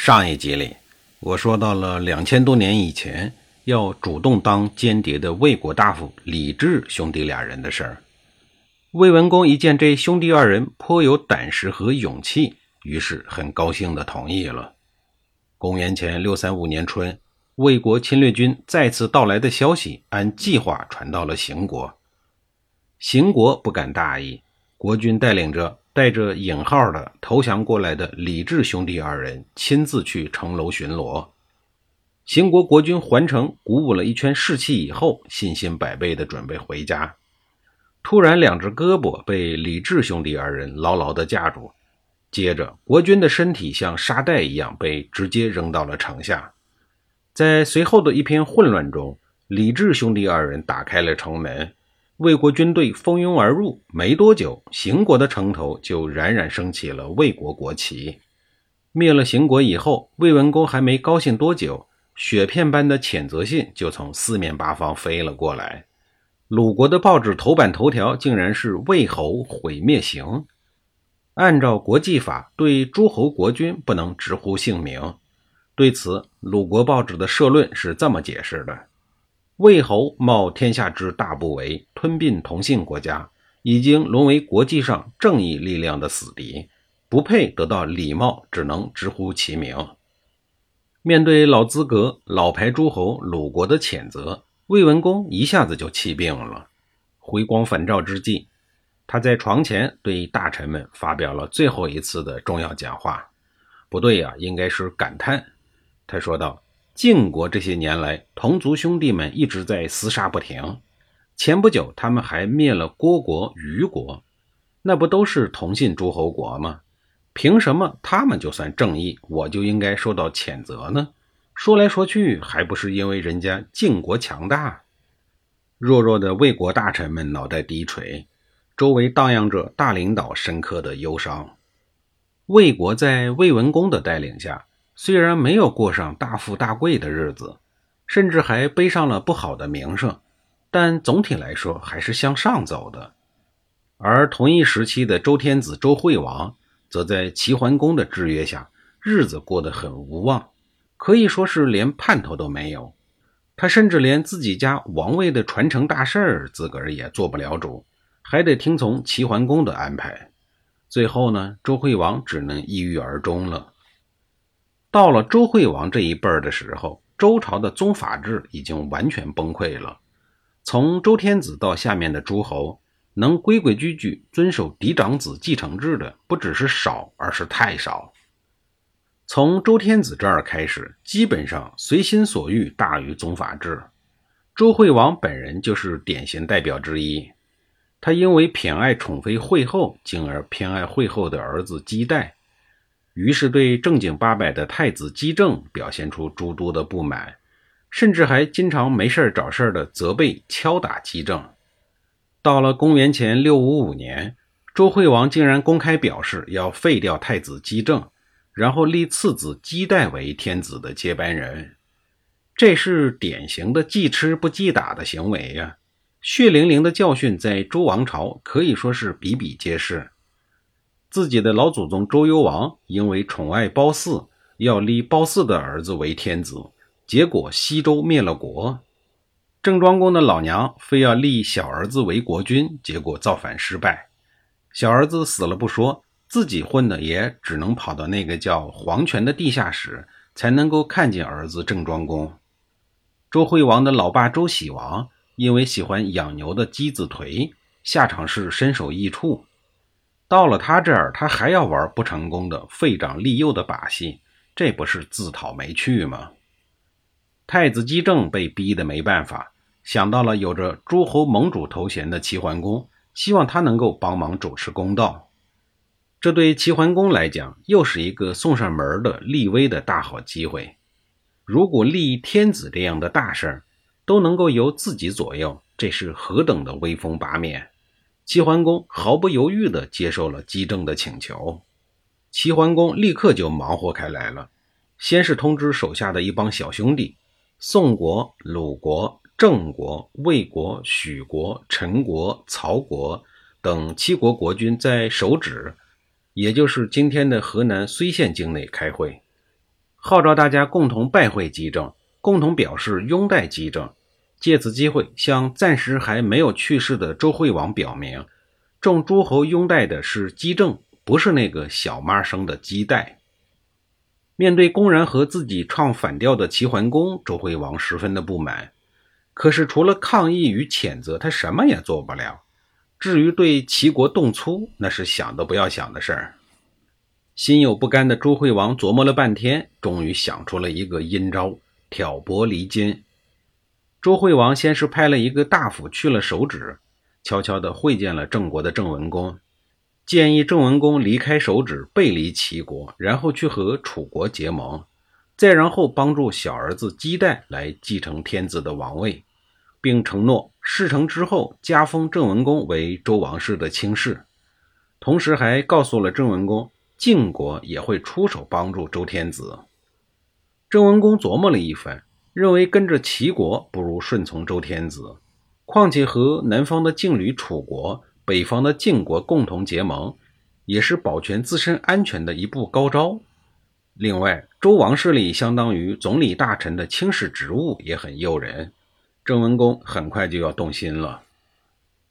上一集里，我说到了两千多年以前要主动当间谍的魏国大夫李治兄弟俩人的事儿。魏文公一见这兄弟二人颇有胆识和勇气，于是很高兴地同意了。公元前六三五年春，魏国侵略军再次到来的消息按计划传到了邢国。邢国不敢大意，国君带领着。带着引号的投降过来的李治兄弟二人亲自去城楼巡逻。秦国国君还城，鼓舞了一圈士气以后，信心百倍的准备回家。突然，两只胳膊被李治兄弟二人牢牢的架住，接着国君的身体像沙袋一样被直接扔到了城下。在随后的一片混乱中，李治兄弟二人打开了城门。魏国军队蜂拥而入，没多久，邢国的城头就冉冉升起了魏国国旗。灭了邢国以后，魏文公还没高兴多久，雪片般的谴责信就从四面八方飞了过来。鲁国的报纸头版头条竟然是“魏侯毁灭邢”。按照国际法，对诸侯国君不能直呼姓名。对此，鲁国报纸的社论是这么解释的。魏侯冒天下之大不韪，吞并同姓国家，已经沦为国际上正义力量的死敌，不配得到礼貌，只能直呼其名。面对老资格、老牌诸侯鲁国的谴责，魏文公一下子就气病了。回光返照之际，他在床前对大臣们发表了最后一次的重要讲话。不对呀，应该是感叹。他说道。晋国这些年来，同族兄弟们一直在厮杀不停。前不久，他们还灭了郭国、虞国，那不都是同姓诸侯国吗？凭什么他们就算正义，我就应该受到谴责呢？说来说去，还不是因为人家晋国强大？弱弱的魏国大臣们脑袋低垂，周围荡漾着大领导深刻的忧伤。魏国在魏文公的带领下。虽然没有过上大富大贵的日子，甚至还背上了不好的名声，但总体来说还是向上走的。而同一时期的周天子周惠王，则在齐桓公的制约下，日子过得很无望，可以说是连盼头都没有。他甚至连自己家王位的传承大事儿，自个儿也做不了主，还得听从齐桓公的安排。最后呢，周惠王只能抑郁而终了。到了周惠王这一辈儿的时候，周朝的宗法制已经完全崩溃了。从周天子到下面的诸侯，能规规矩矩遵守嫡长子继承制的，不只是少，而是太少。从周天子这儿开始，基本上随心所欲大于宗法制。周惠王本人就是典型代表之一。他因为偏爱宠妃惠后，进而偏爱惠后的儿子姬代。于是对正经八百的太子姬政表现出诸多的不满，甚至还经常没事找事的责备、敲打姬政。到了公元前六五五年，周惠王竟然公开表示要废掉太子姬政，然后立次子姬代为天子的接班人。这是典型的记吃不记打的行为呀！血淋淋的教训在周王朝可以说是比比皆是。自己的老祖宗周幽王因为宠爱褒姒，要立褒姒的儿子为天子，结果西周灭了国。郑庄公的老娘非要立小儿子为国君，结果造反失败。小儿子死了不说，自己混的也只能跑到那个叫黄泉的地下室，才能够看见儿子郑庄公。周惠王的老爸周喜王因为喜欢养牛的箕子颓，下场是身首异处。到了他这儿，他还要玩不成功的废长立幼的把戏，这不是自讨没趣吗？太子姬政被逼得没办法，想到了有着诸侯盟主头衔的齐桓公，希望他能够帮忙主持公道。这对齐桓公来讲，又是一个送上门的立威的大好机会。如果立天子这样的大事儿都能够由自己左右，这是何等的威风八面！齐桓公毫不犹豫地接受了姬政的请求。齐桓公立刻就忙活开来了，先是通知手下的一帮小兄弟，宋国、鲁国、郑国、魏国、许国、陈国、曹国等七国国君在首止。也就是今天的河南睢县境内开会，号召大家共同拜会姬政，共同表示拥戴姬政。借此机会，向暂时还没有去世的周惠王表明，众诸侯拥戴的是姬政，不是那个小妈生的姬代。面对公然和自己唱反调的齐桓公，周惠王十分的不满。可是除了抗议与谴责，他什么也做不了。至于对齐国动粗，那是想都不要想的事儿。心有不甘的周惠王琢磨了半天，终于想出了一个阴招，挑拨离间。周惠王先是派了一个大夫去了首止，悄悄地会见了郑国的郑文公，建议郑文公离开首止，背离齐国，然后去和楚国结盟，再然后帮助小儿子姬旦来继承天子的王位。并承诺事成之后加封郑文公为周王室的卿士，同时还告诉了郑文公，晋国也会出手帮助周天子。郑文公琢磨了一番，认为跟着齐国不如顺从周天子，况且和南方的晋吕楚国、北方的晋国共同结盟，也是保全自身安全的一步高招。另外，周王室里相当于总理大臣的卿士职务也很诱人。郑文公很快就要动心了。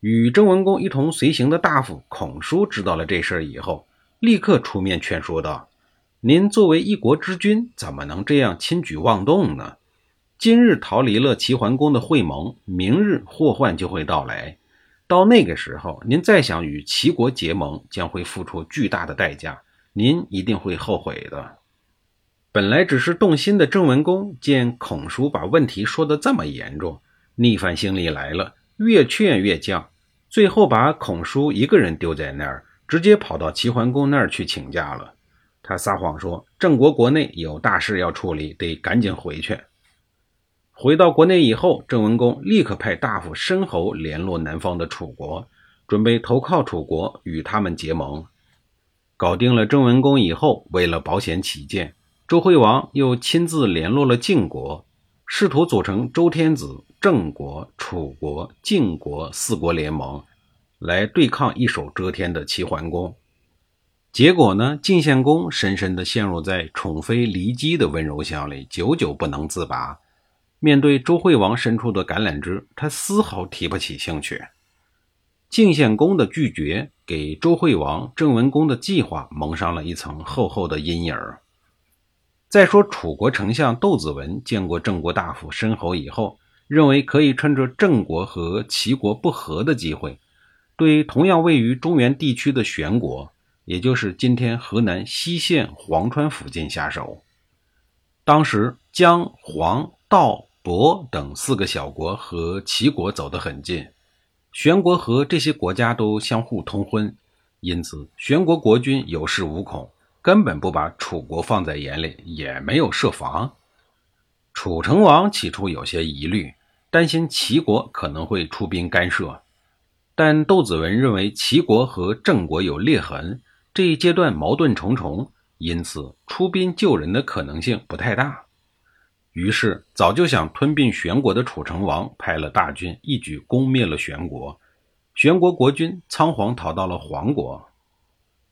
与郑文公一同随行的大夫孔叔知道了这事儿以后，立刻出面劝说道：“您作为一国之君，怎么能这样轻举妄动呢？今日逃离了齐桓公的会盟，明日祸患就会到来。到那个时候，您再想与齐国结盟，将会付出巨大的代价，您一定会后悔的。”本来只是动心的郑文公，见孔叔把问题说得这么严重，逆反心理来了，越劝越犟，最后把孔叔一个人丢在那儿，直接跑到齐桓公那儿去请假了。他撒谎说郑国国内有大事要处理，得赶紧回去。回到国内以后，郑文公立刻派大夫申侯联络南方的楚国，准备投靠楚国，与他们结盟。搞定了郑文公以后，为了保险起见。周惠王又亲自联络了晋国，试图组成周天子、郑国、楚国、晋国四国联盟，来对抗一手遮天的齐桓公。结果呢，晋献公深深地陷入在宠妃骊姬的温柔乡里，久久不能自拔。面对周惠王伸出的橄榄枝，他丝毫提不起兴趣。晋献公的拒绝，给周惠王、郑文公的计划蒙上了一层厚厚的阴影儿。再说，楚国丞相窦子文见过郑国大夫申侯以后，认为可以趁着郑国和齐国不和的机会，对同样位于中原地区的玄国，也就是今天河南西县黄川附近下手。当时姜、黄、道、亳等四个小国和齐国走得很近，玄国和这些国家都相互通婚，因此玄国国君有恃无恐。根本不把楚国放在眼里，也没有设防。楚成王起初有些疑虑，担心齐国可能会出兵干涉。但窦子文认为齐国和郑国有裂痕，这一阶段矛盾重重，因此出兵救人的可能性不太大。于是，早就想吞并玄国的楚成王派了大军，一举攻灭了玄国。玄国国君仓皇逃到了黄国。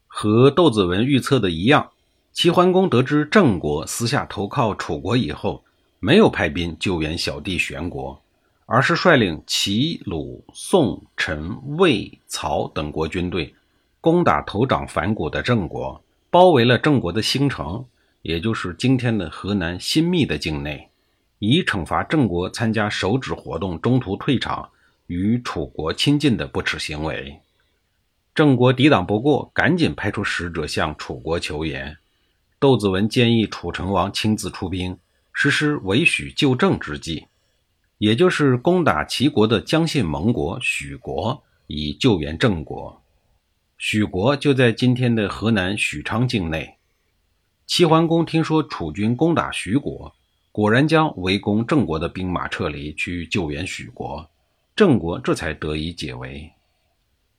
和窦子文预测的一样，齐桓公得知郑国私下投靠楚国以后，没有派兵救援小弟玄国，而是率领齐、鲁、宋、陈、魏、曹等国军队，攻打头长反骨的郑国，包围了郑国的兴城，也就是今天的河南新密的境内，以惩罚郑国参加手指活动中途退场、与楚国亲近的不耻行为。郑国抵挡不过，赶紧派出使者向楚国求援。窦子文建议楚成王亲自出兵，实施维许救郑之计，也就是攻打齐国的姜姓盟国许国，以救援郑国。许国就在今天的河南许昌境内。齐桓公听说楚军攻打徐国，果然将围攻郑国的兵马撤离，去救援许国，郑国这才得以解围。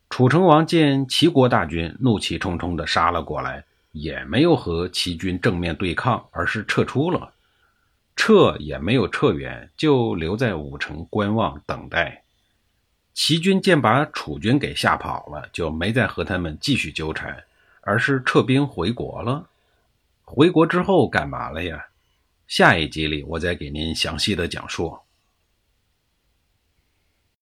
楚成王见齐国大军怒气冲冲地杀了过来，也没有和齐军正面对抗，而是撤出了。撤也没有撤远，就留在武城观望等待。齐军见把楚军给吓跑了，就没再和他们继续纠缠，而是撤兵回国了。回国之后干嘛了呀？下一集里我再给您详细的讲述。